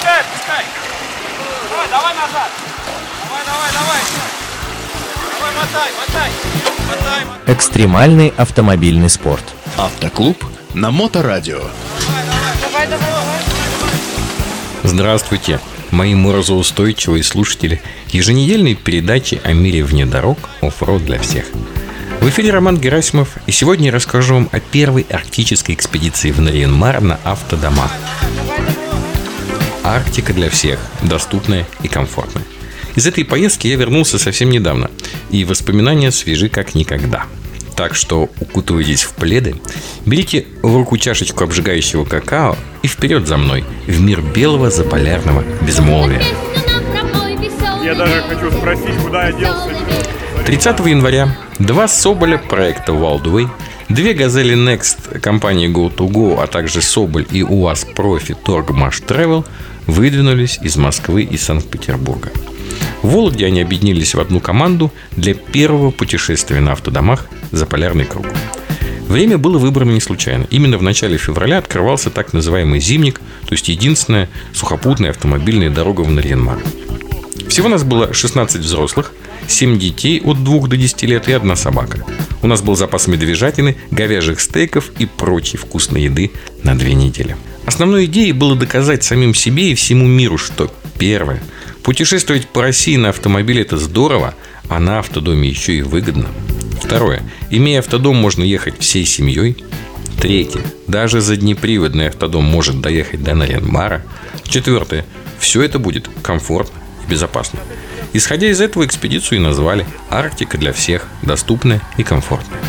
отпускай, отпускай. Давай, давай назад. Давай, давай, давай. Давай, мотай, мотай. Мотай, мотай. Экстремальный автомобильный спорт. Автоклуб на Моторадио. Давай, давай, давай. Здравствуйте, мои морозоустойчивые слушатели еженедельной передачи о мире вне дорог оффроуд для всех. В эфире Роман Герасимов, и сегодня я расскажу вам о первой арктической экспедиции в Нарьян-Мар на автодомах. Арктика для всех, доступная и комфортная. Из этой поездки я вернулся совсем недавно, и воспоминания свежи как никогда. Так что укутывайтесь в пледы, берите в руку чашечку обжигающего какао и вперед за мной в мир белого заполярного безмолвия. Я даже хочу спросить, куда я делся. 30 января два Соболя проекта Wildway, две «Газели Next» компании Go2Go, а также Соболь и УАЗ Профи Торгмаш Travel выдвинулись из Москвы и Санкт-Петербурга. В Вологде они объединились в одну команду для первого путешествия на автодомах за полярный круг. Время было выбрано не случайно. Именно в начале февраля открывался так называемый зимник, то есть единственная сухопутная автомобильная дорога в Нарьян-Мар. Всего нас было 16 взрослых, 7 детей от 2 до 10 лет и одна собака. У нас был запас медвежатины, говяжьих стейков и прочей вкусной еды на две недели. Основной идеей было доказать самим себе и всему миру, что первое – Путешествовать по России на автомобиле – это здорово, а на автодоме еще и выгодно. Второе. Имея автодом, можно ехать всей семьей. Третье. Даже заднеприводный автодом может доехать до Нарьян-Мара. Четвертое. Все это будет комфортно безопасно. Исходя из этого, экспедицию и назвали «Арктика для всех. Доступная и комфортная».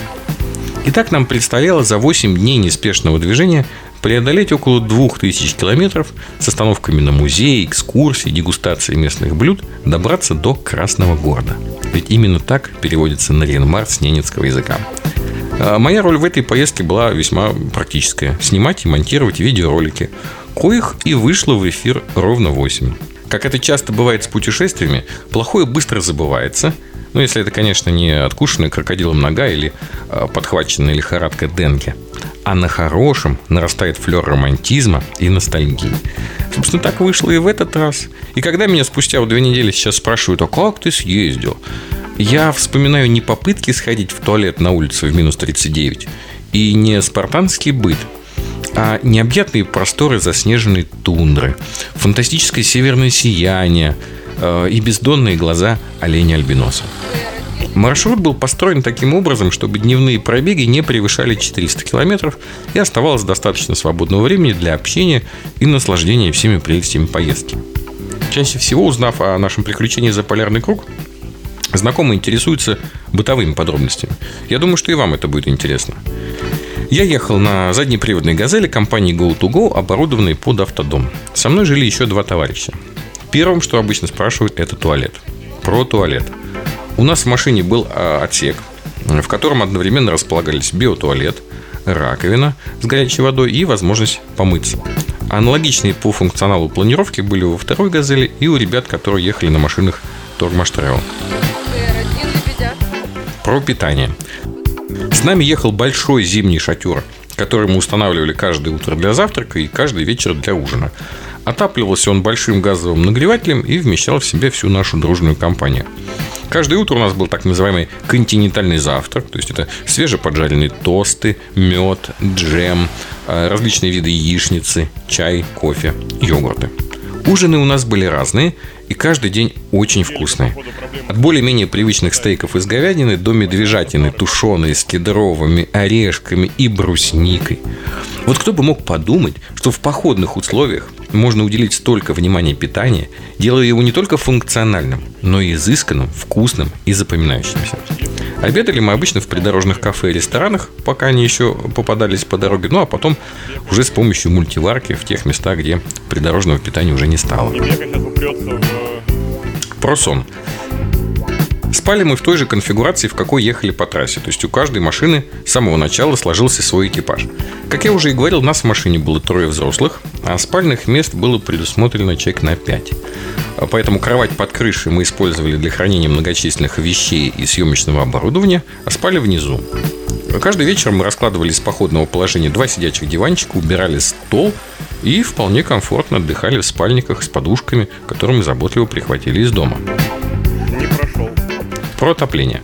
Итак, нам предстояло за 8 дней неспешного движения преодолеть около 2000 километров с остановками на музеи, экскурсии, дегустации местных блюд, добраться до Красного города. Ведь именно так переводится на Ренмар с ненецкого языка. А моя роль в этой поездке была весьма практическая. Снимать и монтировать видеоролики, коих и вышло в эфир ровно 8. Как это часто бывает с путешествиями, плохое быстро забывается – ну, если это, конечно, не откушенная крокодилом нога или э, подхваченная лихорадка Денке. А на хорошем нарастает флер романтизма и ностальгии. Собственно, так вышло и в этот раз. И когда меня спустя вот две недели сейчас спрашивают, а как ты съездил? Я вспоминаю не попытки сходить в туалет на улице в минус 39 и не спартанский быт, а необъятные просторы заснеженной тундры, фантастическое северное сияние – Э, и бездонные глаза оленя-альбиноса. Маршрут был построен таким образом, чтобы дневные пробеги не превышали 400 километров и оставалось достаточно свободного времени для общения и наслаждения всеми прелестями поездки. Чаще всего, узнав о нашем приключении за полярный круг, знакомые интересуются бытовыми подробностями. Я думаю, что и вам это будет интересно. Я ехал на заднеприводной «Газели» компании Go2Go, оборудованной под автодом. Со мной жили еще два товарища. Первым, что обычно спрашивают, это туалет. Про туалет. У нас в машине был а, отсек, в котором одновременно располагались биотуалет, раковина с горячей водой и возможность помыться. Аналогичные по функционалу планировки были во второй «Газели» и у ребят, которые ехали на машинах Торгмаш Про питание. С нами ехал большой зимний шатер, который мы устанавливали каждое утро для завтрака и каждый вечер для ужина. Отапливался он большим газовым нагревателем и вмещал в себе всю нашу дружную компанию. Каждое утро у нас был так называемый континентальный завтрак, то есть это свежеподжаренные тосты, мед, джем, э, различные виды яичницы, чай, кофе, йогурты. Ужины у нас были разные и каждый день очень вкусные. От более-менее привычных стейков из говядины до медвежатины, тушеной с кедровыми орешками и брусникой. Вот кто бы мог подумать, что в походных условиях можно уделить столько внимания питанию, делая его не только функциональным, но и изысканным, вкусным и запоминающимся. Обедали мы обычно в придорожных кафе и ресторанах, пока они еще попадались по дороге, ну а потом уже с помощью мультиварки в тех местах, где придорожного питания уже не стало. Про сон. Спали мы в той же конфигурации, в какой ехали по трассе. То есть у каждой машины с самого начала сложился свой экипаж. Как я уже и говорил, нас в машине было трое взрослых, а спальных мест было предусмотрено человек на пять. А Поэтому кровать под крышей мы использовали для хранения многочисленных вещей и съемочного оборудования, а спали внизу. Каждый вечер мы раскладывали из походного положения два сидячих диванчика, убирали стол и вполне комфортно отдыхали в спальниках с подушками, которые мы заботливо прихватили из дома. Про отопление.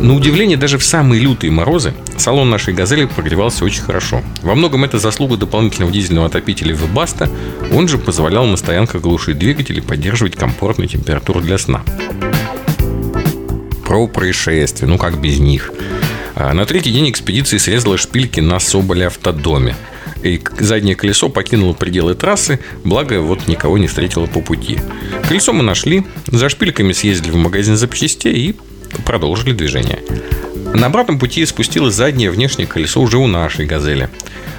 На удивление, даже в самые лютые морозы салон нашей «Газели» прогревался очень хорошо. Во многом это заслуга дополнительного дизельного отопителя «Вебаста». Он же позволял на стоянках глушить двигатель и поддерживать комфортную температуру для сна. Про происшествия, ну как без них. А На третий день экспедиции срезала шпильки на Соболе автодоме. И заднее колесо покинуло пределы трассы, благо вот никого не встретило по пути. Колесо мы нашли, за шпильками съездили в магазин запчастей и продолжили движение. На обратном пути спустилось заднее внешнее колесо уже у нашей «Газели».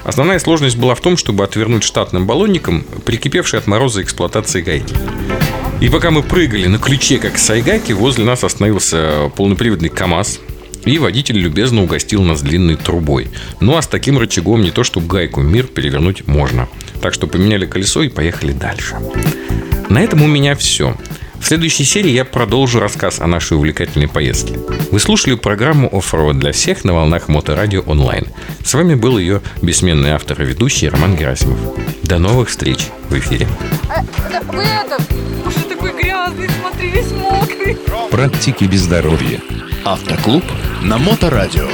Основная сложность была в том, чтобы отвернуть штатным баллонником прикипевшие от мороза эксплуатации гайки. И пока мы прыгали на ключе, как с айгайки, возле нас остановился полноприводный КАМАЗ, и водитель любезно угостил нас длинной трубой. Ну а с таким рычагом не то, что гайку мир перевернуть можно. Так что поменяли колесо и поехали дальше. На этом у меня все. В следующей серии я продолжу рассказ о нашей увлекательной поездке. Вы слушали программу «Оффроуд для всех» на волнах Моторадио онлайн. С вами был ее бессменный автор и ведущий Роман Герасимов. До новых встреч в эфире. Вы это, уже такой грязный, смотри, весь мокрый. Практики без здоровья. Автоклуб на Моторадио.